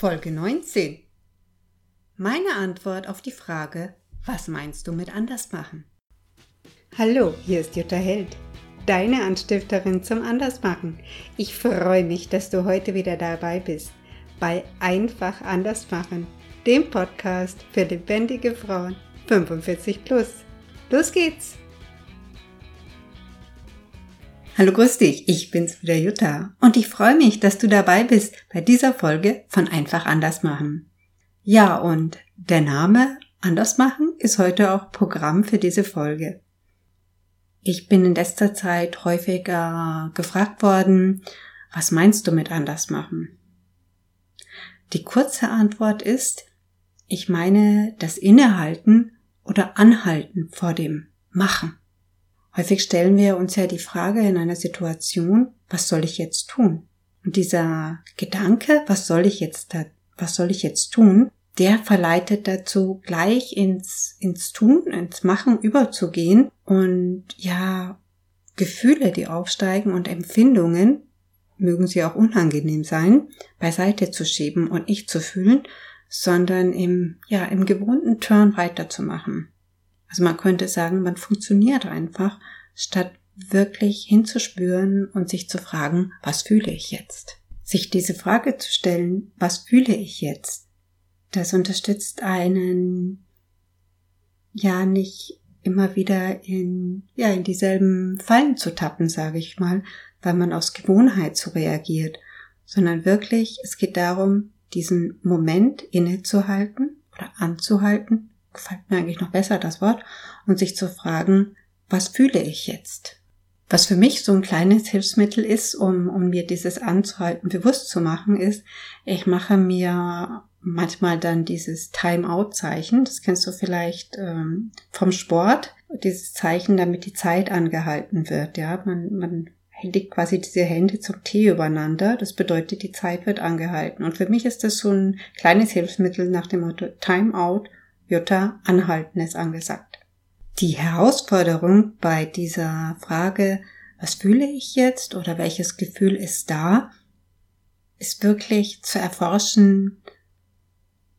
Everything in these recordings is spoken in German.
Folge 19. Meine Antwort auf die Frage, was meinst du mit anders machen? Hallo, hier ist Jutta Held, deine Anstifterin zum Andersmachen. Ich freue mich, dass du heute wieder dabei bist bei Einfach Andersmachen, dem Podcast für lebendige Frauen 45 plus. Los geht's! Hallo, grüß dich, ich bin's wieder Jutta und ich freue mich, dass du dabei bist bei dieser Folge von Einfach anders machen. Ja, und der Name Anders machen ist heute auch Programm für diese Folge. Ich bin in letzter Zeit häufiger gefragt worden, was meinst du mit anders machen? Die kurze Antwort ist, ich meine das Innehalten oder Anhalten vor dem Machen. Häufig stellen wir uns ja die Frage in einer Situation, was soll ich jetzt tun? Und dieser Gedanke, was soll ich jetzt was soll ich jetzt tun, der verleitet dazu, gleich ins, ins Tun, ins Machen überzugehen und ja, Gefühle, die aufsteigen und Empfindungen, mögen sie auch unangenehm sein, beiseite zu schieben und nicht zu fühlen, sondern im, ja, im gewohnten Turn weiterzumachen. Also man könnte sagen, man funktioniert einfach, statt wirklich hinzuspüren und sich zu fragen, was fühle ich jetzt? Sich diese Frage zu stellen, was fühle ich jetzt? Das unterstützt einen ja nicht immer wieder in, ja, in dieselben Fallen zu tappen, sage ich mal, weil man aus Gewohnheit so reagiert, sondern wirklich, es geht darum, diesen Moment innezuhalten oder anzuhalten gefällt mir eigentlich noch besser das Wort, und sich zu fragen, was fühle ich jetzt? Was für mich so ein kleines Hilfsmittel ist, um, um mir dieses Anzuhalten bewusst zu machen, ist, ich mache mir manchmal dann dieses Time-out-Zeichen, das kennst du vielleicht ähm, vom Sport, dieses Zeichen, damit die Zeit angehalten wird. Ja, man, man legt quasi diese Hände zum Tee übereinander. Das bedeutet, die Zeit wird angehalten. Und für mich ist das so ein kleines Hilfsmittel nach dem Motto Time-out Jutta, anhalten ist angesagt. Die Herausforderung bei dieser Frage, was fühle ich jetzt oder welches Gefühl ist da, ist wirklich zu erforschen,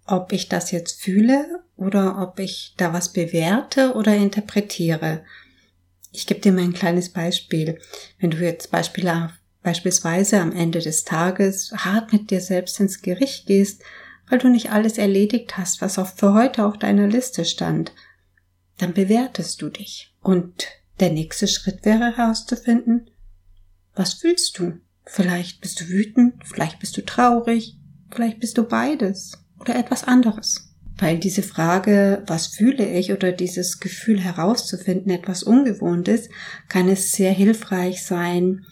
ob ich das jetzt fühle oder ob ich da was bewerte oder interpretiere. Ich gebe dir mal ein kleines Beispiel. Wenn du jetzt beispielsweise am Ende des Tages hart mit dir selbst ins Gericht gehst, weil du nicht alles erledigt hast, was auch für heute auf deiner Liste stand, dann bewertest du dich. Und der nächste Schritt wäre herauszufinden, was fühlst du? Vielleicht bist du wütend, vielleicht bist du traurig, vielleicht bist du beides oder etwas anderes. Weil diese Frage, was fühle ich oder dieses Gefühl herauszufinden, etwas Ungewohntes, kann es sehr hilfreich sein,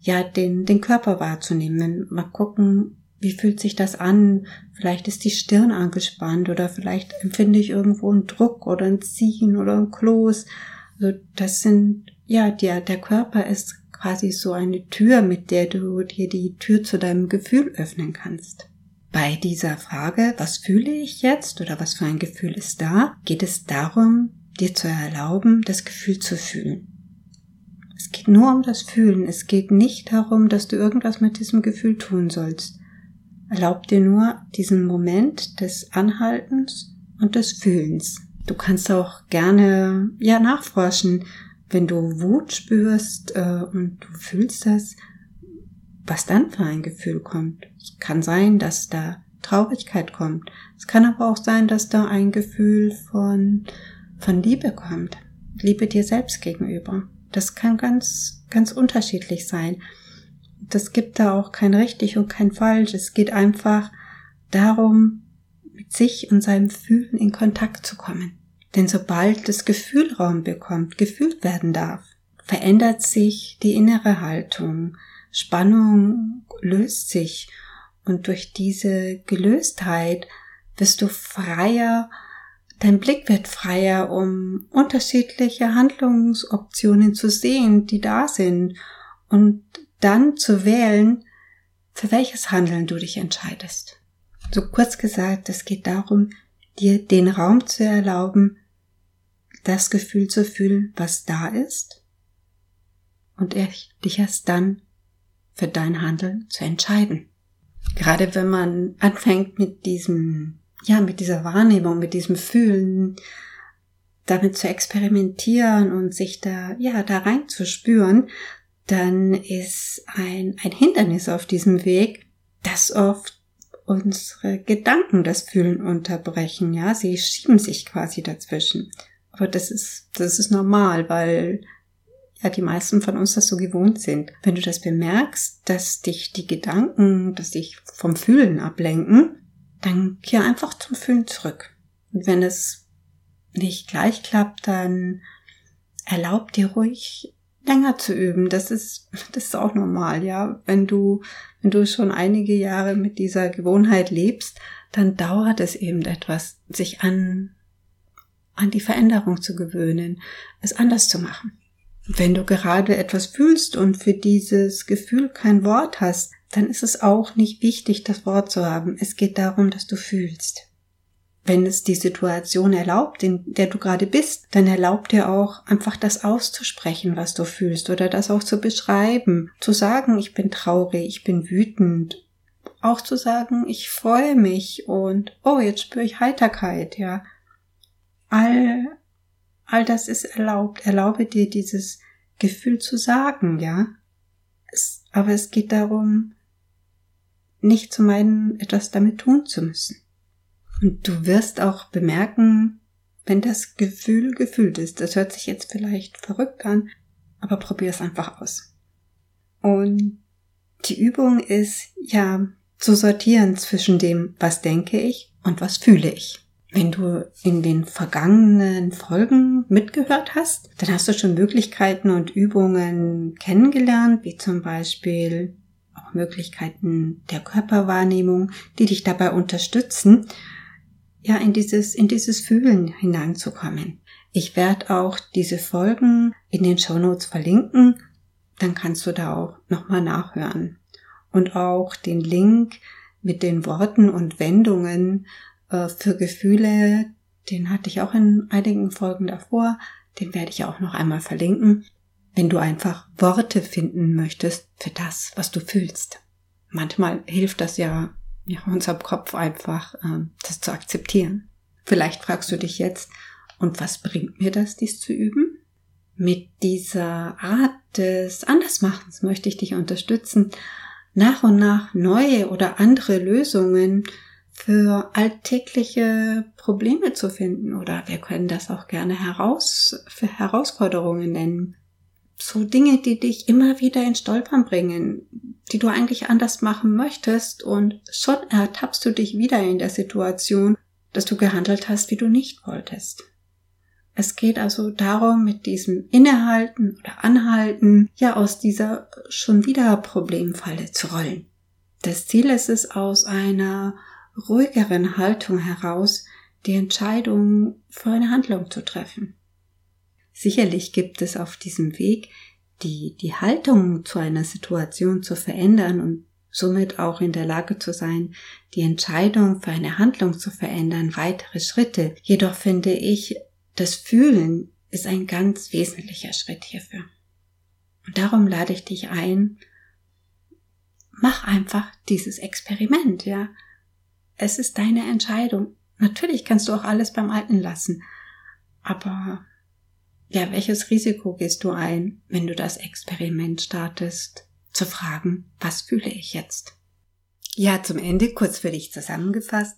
ja, den, den Körper wahrzunehmen. Mal gucken, wie fühlt sich das an? Vielleicht ist die Stirn angespannt oder vielleicht empfinde ich irgendwo einen Druck oder ein Ziehen oder ein Kloß. Also das sind, ja, der, der Körper ist quasi so eine Tür, mit der du dir die Tür zu deinem Gefühl öffnen kannst. Bei dieser Frage, was fühle ich jetzt oder was für ein Gefühl ist da, geht es darum, dir zu erlauben, das Gefühl zu fühlen. Es geht nur um das Fühlen. Es geht nicht darum, dass du irgendwas mit diesem Gefühl tun sollst. Erlaub dir nur diesen Moment des Anhaltens und des Fühlens. Du kannst auch gerne ja nachforschen, wenn du Wut spürst äh, und du fühlst das, was dann für ein Gefühl kommt. Es kann sein, dass da Traurigkeit kommt. Es kann aber auch sein, dass da ein Gefühl von von Liebe kommt. Liebe dir selbst gegenüber. Das kann ganz ganz unterschiedlich sein das gibt da auch kein richtig und kein falsch. Es geht einfach darum, mit sich und seinem Fühlen in Kontakt zu kommen. Denn sobald das Gefühl Raum bekommt, gefühlt werden darf, verändert sich die innere Haltung. Spannung löst sich und durch diese Gelöstheit wirst du freier, dein Blick wird freier, um unterschiedliche Handlungsoptionen zu sehen, die da sind und dann zu wählen, für welches Handeln du dich entscheidest. So kurz gesagt, es geht darum, dir den Raum zu erlauben, das Gefühl zu fühlen, was da ist, und dich erst dann für dein Handeln zu entscheiden. Gerade wenn man anfängt mit diesem, ja, mit dieser Wahrnehmung, mit diesem Fühlen, damit zu experimentieren und sich da, ja, da rein zu spüren, dann ist ein, ein Hindernis auf diesem Weg, dass oft unsere Gedanken das Fühlen unterbrechen, ja, sie schieben sich quasi dazwischen. Aber das ist, das ist normal, weil ja die meisten von uns das so gewohnt sind. Wenn du das bemerkst, dass dich die Gedanken, dass dich vom Fühlen ablenken, dann kehr einfach zum Fühlen zurück. Und wenn es nicht gleich klappt, dann erlaub dir ruhig länger zu üben. Das ist, das ist auch normal, ja. Wenn du, wenn du schon einige Jahre mit dieser Gewohnheit lebst, dann dauert es eben etwas, sich an, an die Veränderung zu gewöhnen, es anders zu machen. Wenn du gerade etwas fühlst und für dieses Gefühl kein Wort hast, dann ist es auch nicht wichtig, das Wort zu haben. Es geht darum, dass du fühlst wenn es die Situation erlaubt, in der du gerade bist, dann erlaubt dir auch einfach das auszusprechen, was du fühlst oder das auch zu beschreiben, zu sagen, ich bin traurig, ich bin wütend, auch zu sagen, ich freue mich und oh, jetzt spüre ich Heiterkeit, ja. All, all das ist erlaubt. Erlaube dir dieses Gefühl zu sagen, ja. Es, aber es geht darum, nicht zu meinen, etwas damit tun zu müssen. Und du wirst auch bemerken, wenn das Gefühl gefühlt ist. Das hört sich jetzt vielleicht verrückt an, aber probier es einfach aus. Und die Übung ist ja zu sortieren zwischen dem, was denke ich und was fühle ich. Wenn du in den vergangenen Folgen mitgehört hast, dann hast du schon Möglichkeiten und Übungen kennengelernt, wie zum Beispiel auch Möglichkeiten der Körperwahrnehmung, die dich dabei unterstützen, ja, in dieses, in dieses Fühlen hineinzukommen. Ich werde auch diese Folgen in den Shownotes verlinken, dann kannst du da auch nochmal nachhören. Und auch den Link mit den Worten und Wendungen äh, für Gefühle, den hatte ich auch in einigen Folgen davor, den werde ich auch noch einmal verlinken, wenn du einfach Worte finden möchtest für das, was du fühlst. Manchmal hilft das ja ja, unserem Kopf einfach, ähm, das zu akzeptieren. Vielleicht fragst du dich jetzt, und was bringt mir das, dies zu üben? Mit dieser Art des Andersmachens möchte ich dich unterstützen, nach und nach neue oder andere Lösungen für alltägliche Probleme zu finden oder wir können das auch gerne heraus Herausforderungen nennen so Dinge, die dich immer wieder in Stolpern bringen, die du eigentlich anders machen möchtest und schon ertappst du dich wieder in der Situation, dass du gehandelt hast, wie du nicht wolltest. Es geht also darum, mit diesem Innehalten oder Anhalten ja aus dieser schon wieder Problemfalle zu rollen. Das Ziel ist es, aus einer ruhigeren Haltung heraus die Entscheidung für eine Handlung zu treffen. Sicherlich gibt es auf diesem Weg die, die Haltung zu einer Situation zu verändern und somit auch in der Lage zu sein, die Entscheidung für eine Handlung zu verändern, weitere Schritte. Jedoch finde ich, das Fühlen ist ein ganz wesentlicher Schritt hierfür. Und darum lade ich dich ein, mach einfach dieses Experiment, ja. Es ist deine Entscheidung. Natürlich kannst du auch alles beim Alten lassen, aber ja, welches Risiko gehst du ein, wenn du das Experiment startest, zu fragen, was fühle ich jetzt? Ja, zum Ende kurz für dich zusammengefasst.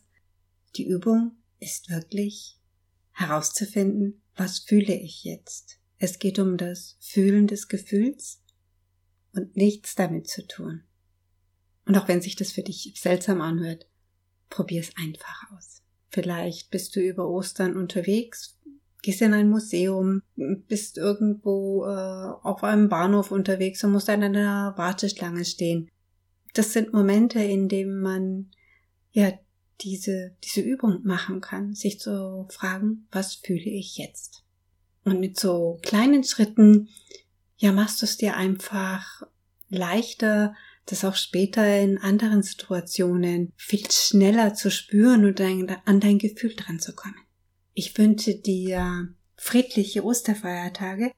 Die Übung ist wirklich herauszufinden, was fühle ich jetzt. Es geht um das Fühlen des Gefühls und nichts damit zu tun. Und auch wenn sich das für dich seltsam anhört, probier es einfach aus. Vielleicht bist du über Ostern unterwegs, gehst in ein Museum, bist irgendwo äh, auf einem Bahnhof unterwegs und musst an einer Warteschlange stehen. Das sind Momente, in denen man ja diese, diese Übung machen kann, sich zu fragen, was fühle ich jetzt? Und mit so kleinen Schritten, ja, machst du es dir einfach leichter, das auch später in anderen Situationen viel schneller zu spüren und an dein Gefühl dran zu kommen. Ich wünsche dir friedliche Osterfeiertage,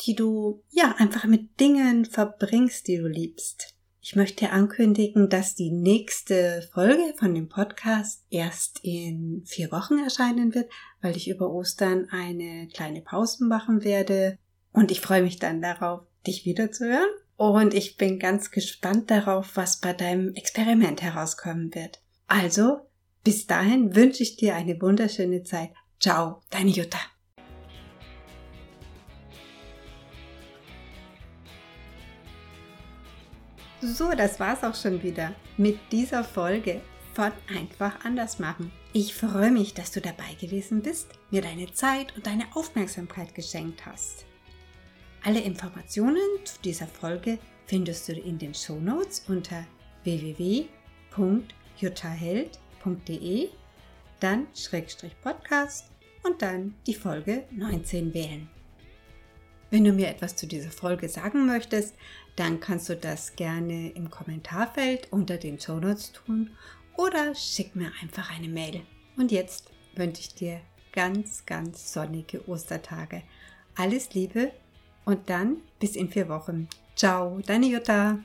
die du ja einfach mit Dingen verbringst, die du liebst. Ich möchte ankündigen, dass die nächste Folge von dem Podcast erst in vier Wochen erscheinen wird, weil ich über Ostern eine kleine Pause machen werde. Und ich freue mich dann darauf, dich wiederzuhören. Und ich bin ganz gespannt darauf, was bei deinem Experiment herauskommen wird. Also, bis dahin wünsche ich dir eine wunderschöne Zeit. Ciao, deine Jutta. So, das war's auch schon wieder mit dieser Folge von Einfach anders machen. Ich freue mich, dass du dabei gewesen bist, mir deine Zeit und deine Aufmerksamkeit geschenkt hast. Alle Informationen zu dieser Folge findest du in den Show Notes unter www.jutaheld.de, dann Schrägstrich Podcast und dann die Folge 19 wählen. Wenn du mir etwas zu dieser Folge sagen möchtest, dann kannst du das gerne im Kommentarfeld unter den Show Notes tun oder schick mir einfach eine Mail. Und jetzt wünsche ich dir ganz, ganz sonnige Ostertage. Alles Liebe und dann bis in vier Wochen. Ciao, deine Jutta.